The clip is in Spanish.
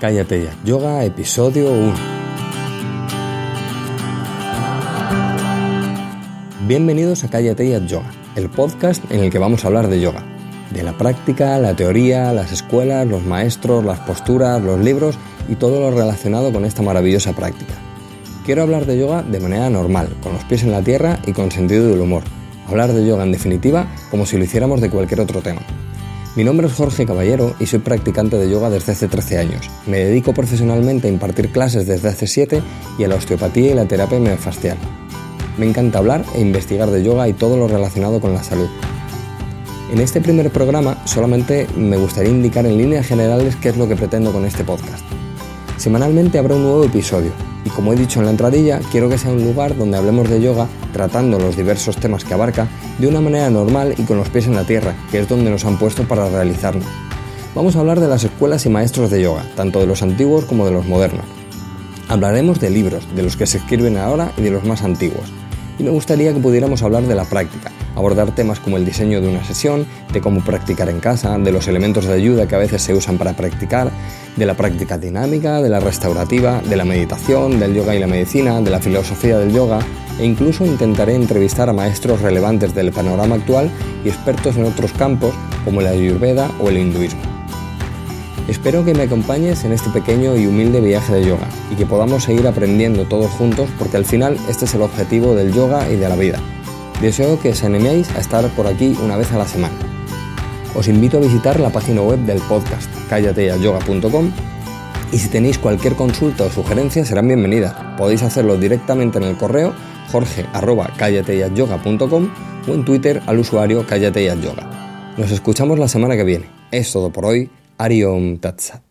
Cállate ya, Yoga, episodio 1. Bienvenidos a Cállate ya Yoga, el podcast en el que vamos a hablar de yoga. De la práctica, la teoría, las escuelas, los maestros, las posturas, los libros y todo lo relacionado con esta maravillosa práctica. Quiero hablar de yoga de manera normal, con los pies en la tierra y con sentido del humor. Hablar de yoga en definitiva como si lo hiciéramos de cualquier otro tema. Mi nombre es Jorge Caballero y soy practicante de yoga desde hace 13 años. Me dedico profesionalmente a impartir clases desde hace 7 y a la osteopatía y la terapia miofascial. Me encanta hablar e investigar de yoga y todo lo relacionado con la salud. En este primer programa solamente me gustaría indicar en líneas generales qué es lo que pretendo con este podcast. Semanalmente habrá un nuevo episodio y como he dicho en la entradilla, quiero que sea un lugar donde hablemos de yoga tratando los diversos temas que abarca de una manera normal y con los pies en la tierra, que es donde nos han puesto para realizarlo. Vamos a hablar de las escuelas y maestros de yoga, tanto de los antiguos como de los modernos. Hablaremos de libros, de los que se escriben ahora y de los más antiguos. Y me gustaría que pudiéramos hablar de la práctica, abordar temas como el diseño de una sesión, de cómo practicar en casa, de los elementos de ayuda que a veces se usan para practicar, de la práctica dinámica, de la restaurativa, de la meditación, del yoga y la medicina, de la filosofía del yoga e incluso intentaré entrevistar a maestros relevantes del panorama actual y expertos en otros campos como la ayurveda o el hinduismo. Espero que me acompañes en este pequeño y humilde viaje de yoga y que podamos seguir aprendiendo todos juntos porque al final este es el objetivo del yoga y de la vida. Deseo que os animéis a estar por aquí una vez a la semana. Os invito a visitar la página web del podcast callateayoga.com y si tenéis cualquier consulta o sugerencia serán bienvenidas. Podéis hacerlo directamente en el correo jorge.callateayoga.com o en Twitter al usuario callateayoga. Nos escuchamos la semana que viene. Es todo por hoy. Ariom Tatsat.